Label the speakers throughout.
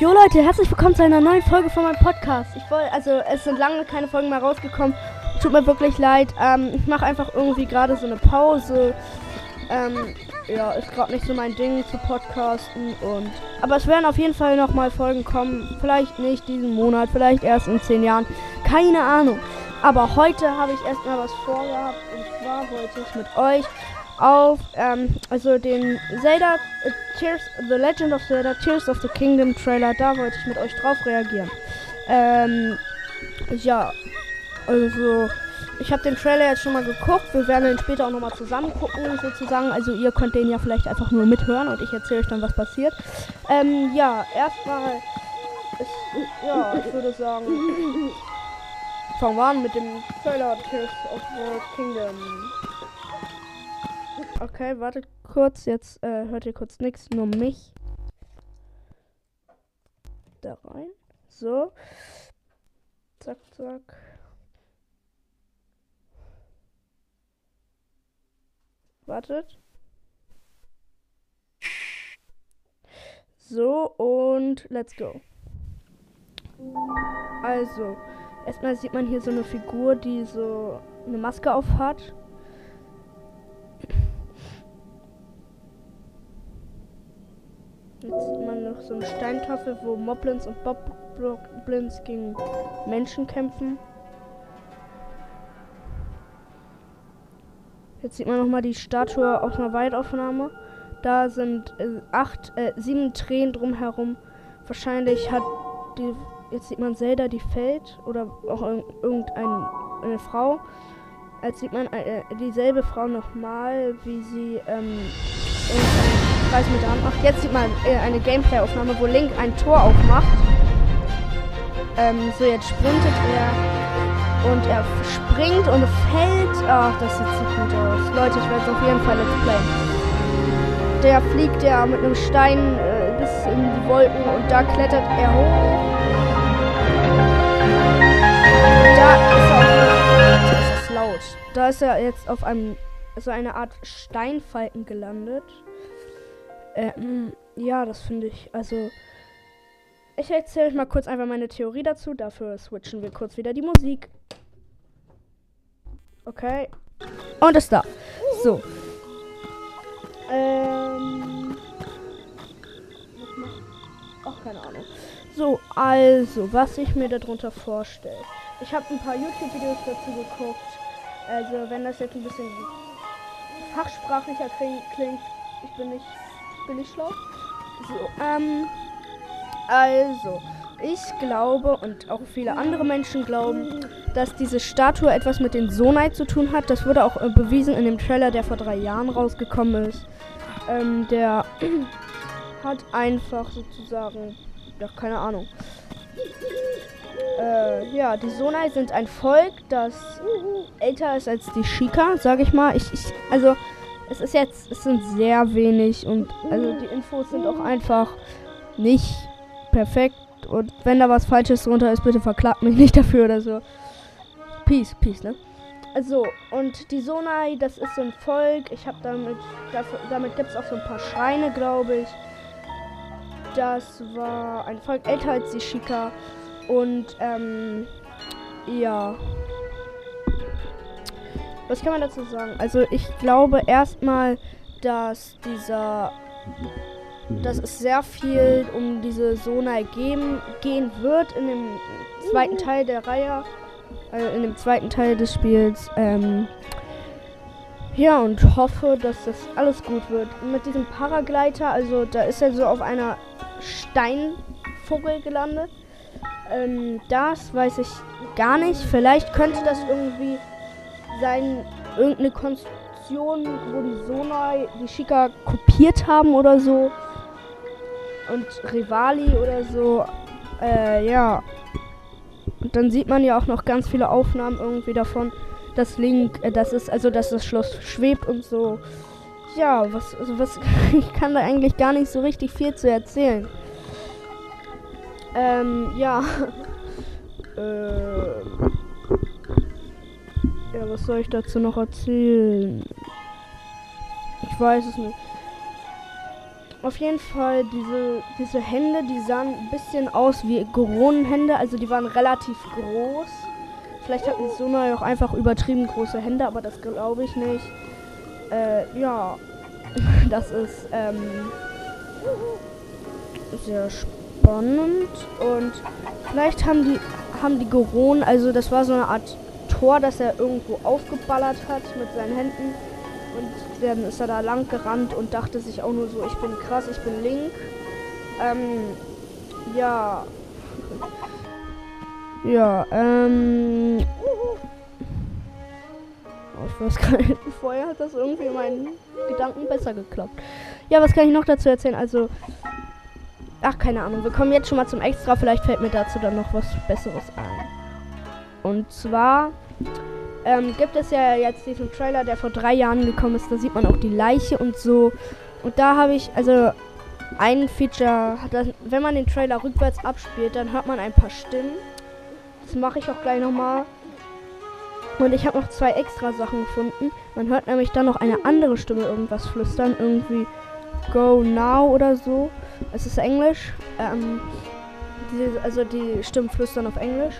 Speaker 1: Jo Leute, herzlich willkommen zu einer neuen Folge von meinem Podcast. Ich wollte, also es sind lange keine Folgen mehr rausgekommen. Tut mir wirklich leid. Ähm, ich mache einfach irgendwie gerade so eine Pause. Ähm, ja, ist gerade nicht so mein Ding zu podcasten und. Aber es werden auf jeden Fall noch mal Folgen kommen. Vielleicht nicht diesen Monat, vielleicht erst in zehn Jahren. Keine Ahnung. Aber heute habe ich erstmal was vorgehabt und zwar wollte ich mit euch auf ähm, also den Zelda äh, Tears The Legend of Zelda Tears of the Kingdom Trailer, da wollte ich mit euch drauf reagieren. Ähm, ja, also ich habe den Trailer jetzt schon mal geguckt. Wir werden den später auch nochmal zusammen gucken, sozusagen. Also ihr könnt den ja vielleicht einfach nur mithören und ich erzähle euch dann, was passiert. Ähm, ja, erstmal ist, ja, ich würde sagen, fangen wir an mit dem Trailer Tears of the Kingdom. Okay, wartet kurz. Jetzt äh, hört ihr kurz nichts, nur mich. Da rein. So. Zack, zack. Wartet. So, und let's go. Also, erstmal sieht man hier so eine Figur, die so eine Maske auf hat. Jetzt sieht man noch so eine Steintafel, wo Moblins und Boblins gegen Menschen kämpfen. Jetzt sieht man noch mal die Statue aus einer Weitaufnahme. Da sind äh, acht, äh, sieben Tränen drumherum. Wahrscheinlich hat die, jetzt sieht man Zelda, die fällt oder auch irgendeine Frau. Jetzt sieht man äh, dieselbe Frau nochmal, wie sie ähm, mit der Hand macht. Jetzt sieht man äh, eine Gameplay-Aufnahme, wo Link ein Tor aufmacht. Ähm, so, jetzt sprintet er und er springt und fällt. Ach, das sieht so gut aus. Leute, ich werde es auf jeden Fall let's playen. Der fliegt ja mit einem Stein äh, bis in die Wolken und da klettert er hoch. Da ist er auf, das ist laut. Da ist er jetzt auf einem so eine Art Steinfalken gelandet. Äh, ja, das finde ich. Also, ich erzähle euch mal kurz einfach meine Theorie dazu. Dafür switchen wir kurz wieder die Musik. Okay. Und ist da. So. Ähm. Ach, keine Ahnung. So, also, was ich mir darunter vorstelle. Ich habe ein paar YouTube-Videos dazu geguckt. Also, wenn das jetzt ein bisschen fachsprachlicher klingt, ich bin nicht bin ich schlau. So, ähm, also, ich glaube und auch viele andere Menschen glauben, dass diese Statue etwas mit den Sonai zu tun hat. Das wurde auch äh, bewiesen in dem Trailer, der vor drei Jahren rausgekommen ist. Ähm, der hat einfach sozusagen, ja, keine Ahnung. Äh, ja, die Sonai sind ein Volk, das älter ist als die Shika, sag ich mal. Ich, ich, also, es ist jetzt, es sind sehr wenig und also die Infos sind auch einfach nicht perfekt. Und wenn da was Falsches drunter ist, bitte verklagt mich nicht dafür oder so. Peace, peace, ne? Also, und die Sonai, das ist so ein Volk. Ich habe damit, damit gibt es auch so ein paar Schreine, glaube ich. Das war ein Volk älter als die Shika. Und, ähm, ja. Was kann man dazu sagen? Also ich glaube erstmal, dass dieser dass es sehr viel um diese Sonai gehen, gehen wird in dem zweiten Teil der Reihe, äh, in dem zweiten Teil des Spiels. Ähm, ja, und hoffe, dass das alles gut wird. Mit diesem Paragleiter, also da ist er so auf einer Steinvogel gelandet. Ähm, das weiß ich gar nicht. Vielleicht könnte das irgendwie sein, irgendeine Konstruktion, wo die Sonai die Shika kopiert haben oder so. Und Rivali oder so. Äh, ja. Und dann sieht man ja auch noch ganz viele Aufnahmen irgendwie davon, dass Link, äh, das ist, also dass das Schloss schwebt und so. Ja, was, also was, ich kann da eigentlich gar nicht so richtig viel zu erzählen. Ähm, ja. äh. Ja, was soll ich dazu noch erzählen? Ich weiß es nicht. auf jeden Fall diese, diese Hände, die sahen ein bisschen aus wie Goronenhände, also die waren relativ groß. Vielleicht hatten die Sona auch einfach übertrieben große Hände, aber das glaube ich nicht. Äh, ja, das ist ähm, sehr spannend und vielleicht haben die haben die Goronen, also das war so eine Art Tor, das er irgendwo aufgeballert hat mit seinen Händen und dann ist er da lang gerannt und dachte sich auch nur so, ich bin krass, ich bin Link. Ähm, ja. Ja, ähm. Oh, ich weiß gar nicht, vorher hat das irgendwie in meinen Gedanken besser geklappt. Ja, was kann ich noch dazu erzählen? Also. Ach, keine Ahnung. Wir kommen jetzt schon mal zum Extra. Vielleicht fällt mir dazu dann noch was Besseres ein. Und zwar ähm, gibt es ja jetzt diesen Trailer, der vor drei Jahren gekommen ist. Da sieht man auch die Leiche und so. Und da habe ich, also ein Feature, das, wenn man den Trailer rückwärts abspielt, dann hört man ein paar Stimmen. Das mache ich auch gleich nochmal. Und ich habe noch zwei extra Sachen gefunden. Man hört nämlich dann noch eine andere Stimme irgendwas flüstern. Irgendwie Go Now oder so. Es ist Englisch. Ähm, die, also die Stimmen flüstern auf Englisch.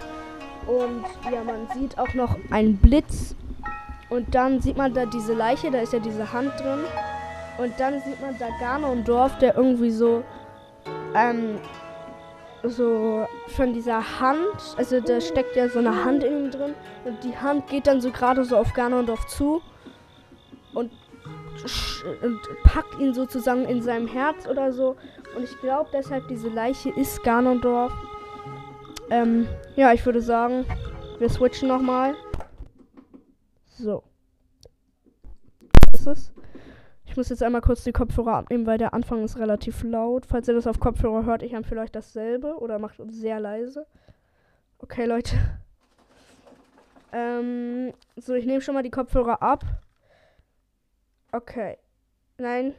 Speaker 1: Und ja, man sieht auch noch einen Blitz. Und dann sieht man da diese Leiche, da ist ja diese Hand drin. Und dann sieht man da Ganondorf, der irgendwie so, ähm, so von dieser Hand, also da steckt ja so eine Hand in ihm drin. Und die Hand geht dann so gerade so auf Ganondorf zu. Und, und packt ihn sozusagen in seinem Herz oder so. Und ich glaube deshalb, diese Leiche ist Ganondorf. Ähm, ja, ich würde sagen, wir switchen nochmal. So. Was ist es? Ich muss jetzt einmal kurz die Kopfhörer abnehmen, weil der Anfang ist relativ laut. Falls ihr das auf Kopfhörer hört, ich habe vielleicht dasselbe oder macht sehr leise. Okay, Leute. Ähm, so, ich nehme schon mal die Kopfhörer ab. Okay. Nein.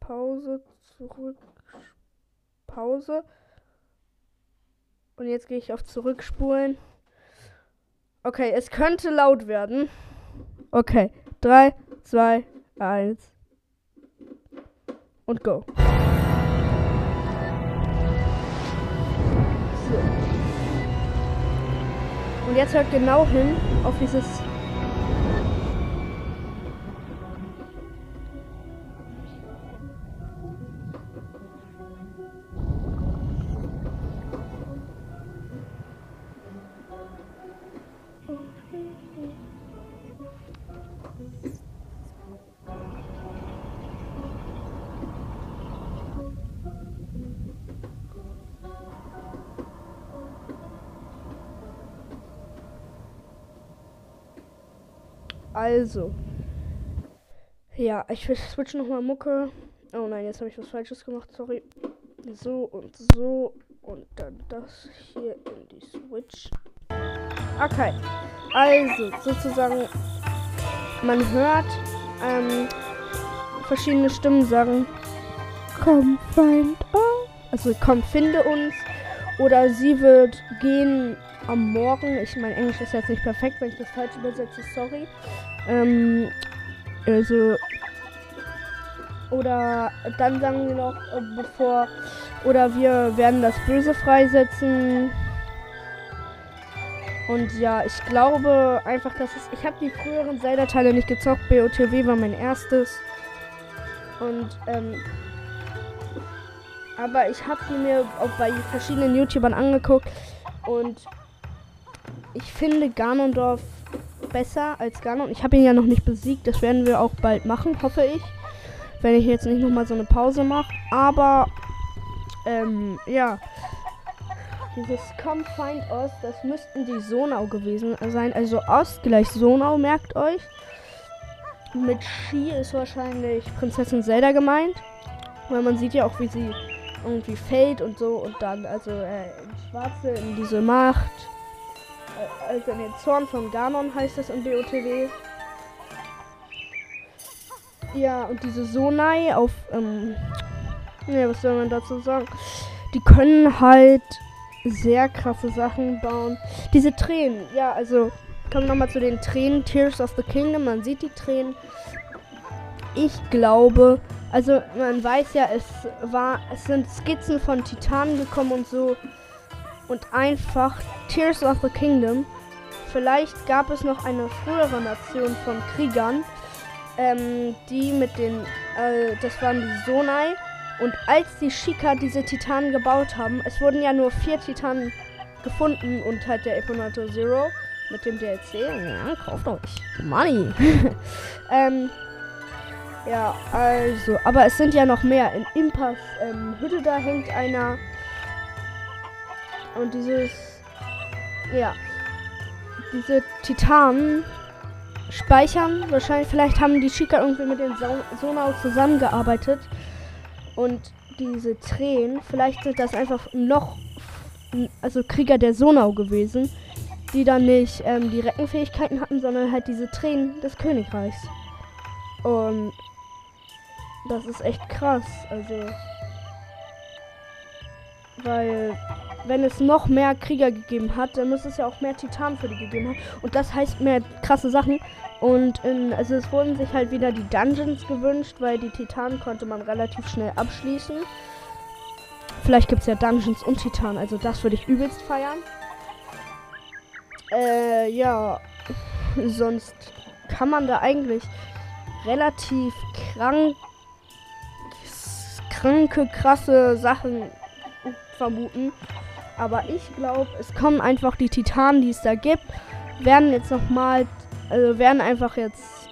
Speaker 1: Pause, zurück. Pause. Und jetzt gehe ich auf Zurückspulen. Okay, es könnte laut werden. Okay. 3, 2, 1. Und go. So. Und jetzt hört genau hin auf dieses Also. Ja, ich will switchen nochmal Mucke. Oh nein, jetzt habe ich was Falsches gemacht, sorry. So und so. Und dann das hier in die Switch. Okay. Also, sozusagen, man hört ähm, verschiedene Stimmen sagen, komm, find us. Also, komm, finde uns. Oder sie wird gehen am Morgen. Ich meine, Englisch ist jetzt nicht perfekt, wenn ich das falsch übersetze, sorry. Ähm, also. Oder dann sagen sie noch, äh, bevor. Oder wir werden das Böse freisetzen. Und ja, ich glaube einfach, dass es. Ich habe die früheren Zelda-Teile nicht gezockt. BOTW war mein erstes. Und, ähm. Aber ich habe die mir auch bei verschiedenen YouTubern angeguckt. Und ich finde Ganondorf besser als Ganon. Ich habe ihn ja noch nicht besiegt. Das werden wir auch bald machen, hoffe ich. Wenn ich jetzt nicht nochmal so eine Pause mache. Aber, ähm, ja. Dieses Come Find Ost, das müssten die Sonau gewesen sein. Also Ost gleich Sonau, merkt euch. Mit Ski ist wahrscheinlich Prinzessin Zelda gemeint. Weil man sieht ja auch, wie sie irgendwie fällt und so. Und dann, also, äh, in Schwarze, in diese Macht also in den Zorn von Ganon heißt es im BOTW. Ja, und diese Sonai auf, ähm, ja, was soll man dazu sagen? Die können halt sehr krasse Sachen bauen. Diese Tränen, ja, also kommen wir nochmal zu den Tränen. Tears of the Kingdom, man sieht die Tränen. Ich glaube, Also man weiß ja, es war, es sind Skizzen von Titanen gekommen und so und einfach Tears of the Kingdom. Vielleicht gab es noch eine frühere Nation von Kriegern, ähm, die mit den, äh, das waren die Sonai. Und als die Shika diese Titanen gebaut haben, es wurden ja nur vier Titanen gefunden und halt der Eponato Zero mit dem DLC. Ja, kauft euch. Money. ähm, ja, also, aber es sind ja noch mehr. In Impas ähm, Hütte da hängt einer. Und dieses, ja, diese Titanen speichern. Wahrscheinlich, vielleicht haben die Chica irgendwie mit den Sonau zusammengearbeitet. Und diese Tränen, vielleicht sind das einfach noch, also Krieger der Sonau gewesen, die dann nicht ähm, die Reckenfähigkeiten hatten, sondern halt diese Tränen des Königreichs. Und das ist echt krass. Also. Weil, wenn es noch mehr Krieger gegeben hat, dann muss es ja auch mehr Titanen für die gegeben haben. Und das heißt mehr krasse Sachen. Und in, also es wurden sich halt wieder die Dungeons gewünscht, weil die Titanen konnte man relativ schnell abschließen. Vielleicht gibt es ja Dungeons und Titanen, also das würde ich übelst feiern. Äh, ja. Sonst kann man da eigentlich relativ krank kranke, krasse Sachen vermuten. Aber ich glaube, es kommen einfach die Titanen, die es da gibt, werden jetzt nochmal, also werden einfach jetzt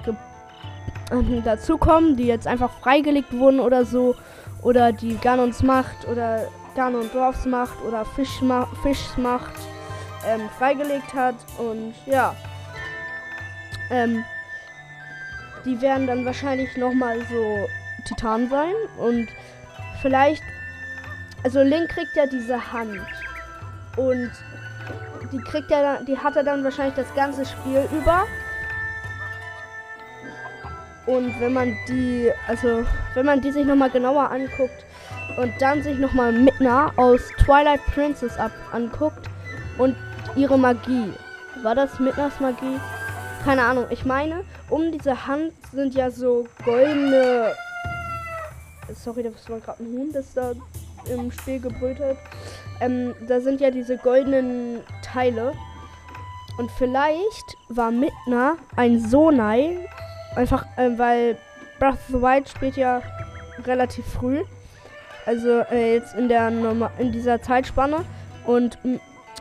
Speaker 1: äh, dazukommen, die jetzt einfach freigelegt wurden oder so. Oder die Ganons Macht oder Ganon Dorfs Macht oder Fisch Fischs Macht ähm, freigelegt hat. Und ja. Ähm, die werden dann wahrscheinlich nochmal so Titan sein. Und vielleicht. Also Link kriegt ja diese Hand. Und die kriegt er dann, die hat er dann wahrscheinlich das ganze Spiel über. Und wenn man die, also wenn man die sich nochmal genauer anguckt und dann sich nochmal Midna aus Twilight Princess ab anguckt und ihre Magie. War das Midnas Magie? Keine Ahnung. Ich meine, um diese Hand sind ja so goldene Sorry, das war gerade ein Huhn, das da im Spiel gebrüllt hat. Ähm, da sind ja diese goldenen Teile. Und vielleicht war Midna ein Sonai. Einfach, äh, weil Breath of the Wild spielt ja relativ früh. Also äh, jetzt in der in dieser Zeitspanne. Und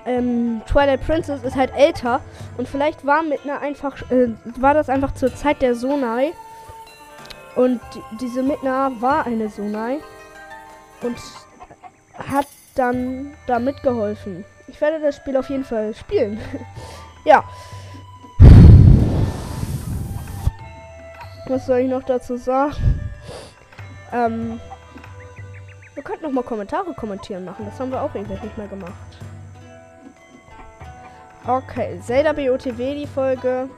Speaker 1: ähm, Twilight Princess ist halt älter. Und vielleicht war Midna einfach, äh, war das einfach zur Zeit der Sonai. Und diese Midna war eine Sonai und hat dann da mitgeholfen. Ich werde das Spiel auf jeden Fall spielen. ja. Was soll ich noch dazu sagen? Ähm, wir könnten noch mal Kommentare kommentieren machen. Das haben wir auch irgendwie nicht mehr gemacht. Okay, Zelda BOTW die Folge.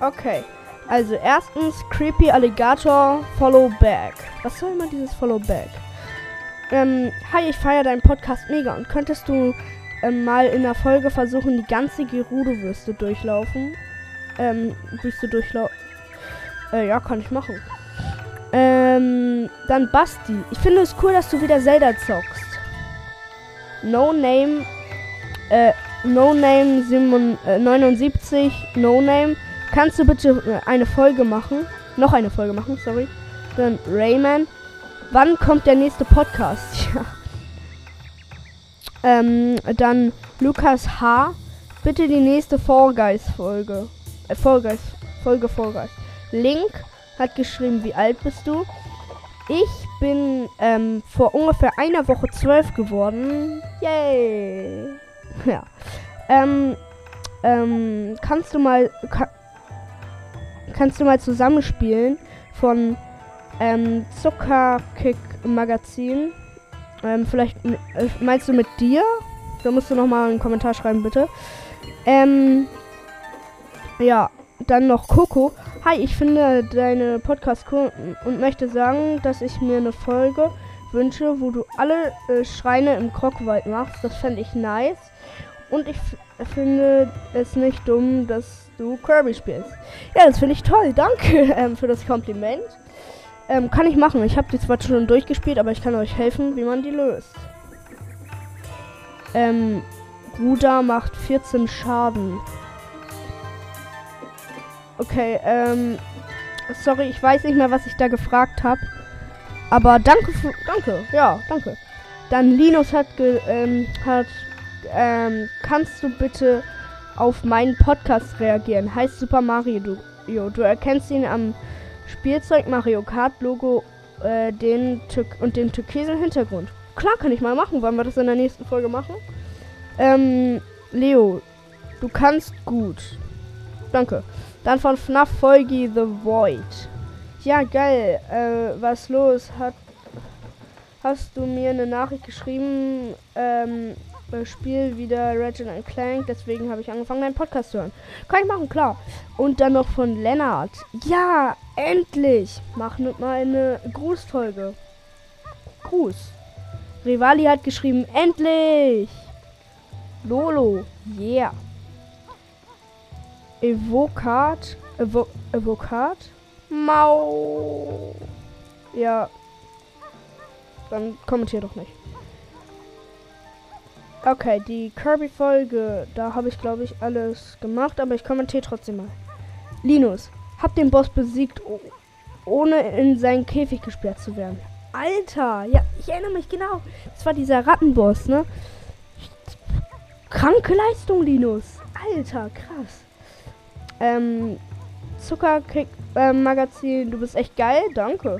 Speaker 1: Okay. Also erstens Creepy Alligator Follow Back. Was soll immer dieses Follow Back? Ähm, hi, ich feiere deinen Podcast mega und könntest du ähm, mal in der Folge versuchen, die ganze Gerudo-Würste durchlaufen? Ähm, Wüste durchlaufen. Äh, ja, kann ich machen. Ähm, dann Basti. Ich finde es cool, dass du wieder Zelda zockst. No Name, äh, No Name 7, äh, 79, No Name Kannst du bitte äh, eine Folge machen? Noch eine Folge machen, sorry. Dann Rayman. Wann kommt der nächste Podcast? Ja. Ähm, dann Lukas H. Bitte die nächste Fall Guys Folge. Äh, Fall. Folge Fall. Link hat geschrieben, wie alt bist du? Ich bin ähm, vor ungefähr einer Woche zwölf geworden. Yay! Ja. Ähm, ähm, kannst du mal, kann, kannst du mal zusammenspielen von ähm, Zuckerkick Magazin. Ähm, vielleicht äh, meinst du mit dir? Da musst du noch mal einen Kommentar schreiben, bitte. Ähm, ja, dann noch Coco. Hi, ich finde deine Podcast cool und möchte sagen, dass ich mir eine Folge wünsche, wo du alle äh, Schreine im Krockwald machst. Das fände ich nice. Und ich finde es nicht dumm, dass du Kirby spielst. Ja, das finde ich toll. Danke ähm, für das Kompliment. Ähm, kann ich machen. Ich habe die zwar schon durchgespielt, aber ich kann euch helfen, wie man die löst. Ähm, Ruda macht 14 Schaden. Okay, ähm, sorry, ich weiß nicht mehr, was ich da gefragt habe. Aber danke, für, danke, ja, danke. Dann Linus hat, ge, ähm, hat, ähm, kannst du bitte auf meinen Podcast reagieren? Heißt Super Mario, du, du erkennst ihn am Spielzeug Mario Kart Logo, äh, den und den türkisen Hintergrund. Klar, kann ich mal machen. Wollen wir das in der nächsten Folge machen? Ähm, Leo, du kannst gut. Danke. Dann von FNAF Folge The Void. Ja, geil. Äh, was los? Hat hast du mir eine Nachricht geschrieben, ähm, Spiel wieder Ratchet Clank, deswegen habe ich angefangen, deinen Podcast zu hören. Kann ich machen, klar. Und dann noch von Lennart. Ja, endlich! Mach mal eine Grußfolge. Gruß. Rivali hat geschrieben, endlich! Lolo, yeah. Evocat, Evo Evocat, Mau. Ja, dann kommentier doch nicht. Okay, die Kirby-Folge, da habe ich glaube ich alles gemacht, aber ich kommentiere trotzdem mal. Linus, hab den Boss besiegt, ohne in seinen Käfig gesperrt zu werden. Alter, ja, ich erinnere mich genau. Das war dieser Rattenboss, ne? Kranke Leistung, Linus. Alter, krass. Ähm, Zuckerkick äh, Magazin, du bist echt geil, danke.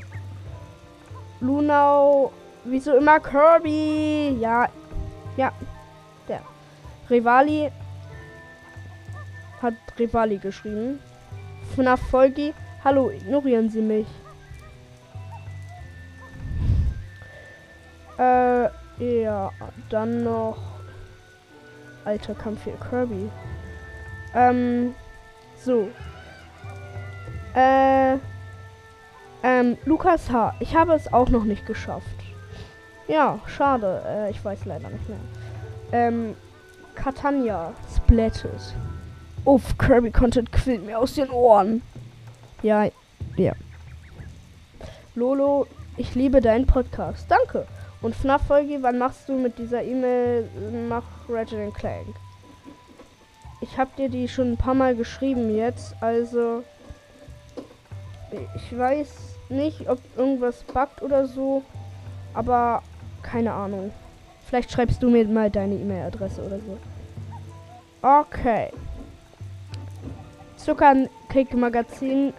Speaker 1: Lunau Wieso immer Kirby? Ja. Ja. Der. Rivali hat Rivali geschrieben. FNAF Folgi. Hallo, ignorieren Sie mich. Äh, ja, dann noch alter Kampf für Kirby. Ähm, so. Äh, ähm, Lukas H. Ich habe es auch noch nicht geschafft. Ja, schade. Äh, ich weiß leider nicht mehr. Ähm, Catania Splatted. Uff, Kirby Content quillt mir aus den Ohren. Ja, ja. Lolo, ich liebe deinen Podcast. Danke. Und FNAF-Folge, wann machst du mit dieser E-Mail nach Ratchet Clank? Ich habe dir die schon ein paar Mal geschrieben jetzt, also ich weiß nicht, ob irgendwas buggt oder so, aber keine Ahnung. Vielleicht schreibst du mir mal deine E-Mail-Adresse oder so. Okay. Zuckerkick Magazin.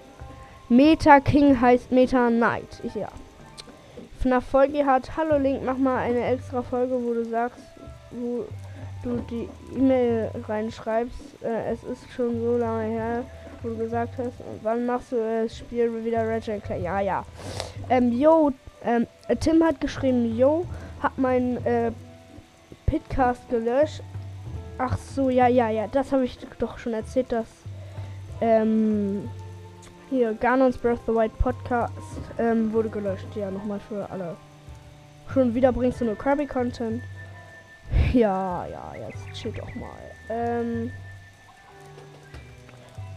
Speaker 1: Meta King heißt Meta Knight. Ich, ja. FNAF Folge hat. Hallo Link, mach mal eine extra Folge, wo du sagst, wo du die E-Mail reinschreibst. Äh, es ist schon so lange her, wo du gesagt hast, wann machst du das Spiel wieder Ratchet Ja, ja. Ähm, yo, ähm, Tim hat geschrieben, yo, hab mein äh, Pitcast gelöscht. Ach so, ja, ja, ja, das habe ich doch schon erzählt, dass ähm, hier Ganons Breath of the Wild Podcast ähm, wurde gelöscht. Ja, nochmal für alle. Schon wieder bringst du nur Kirby Content. Ja, ja, jetzt chill doch mal. Ähm,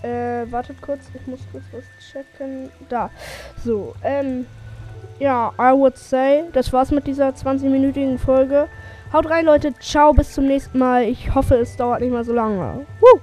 Speaker 1: äh, wartet kurz, ich muss kurz was checken. Da. So, ähm, ja, I would say, das war's mit dieser 20-minütigen Folge. Haut rein, Leute. Ciao, bis zum nächsten Mal. Ich hoffe, es dauert nicht mal so lange. Woo!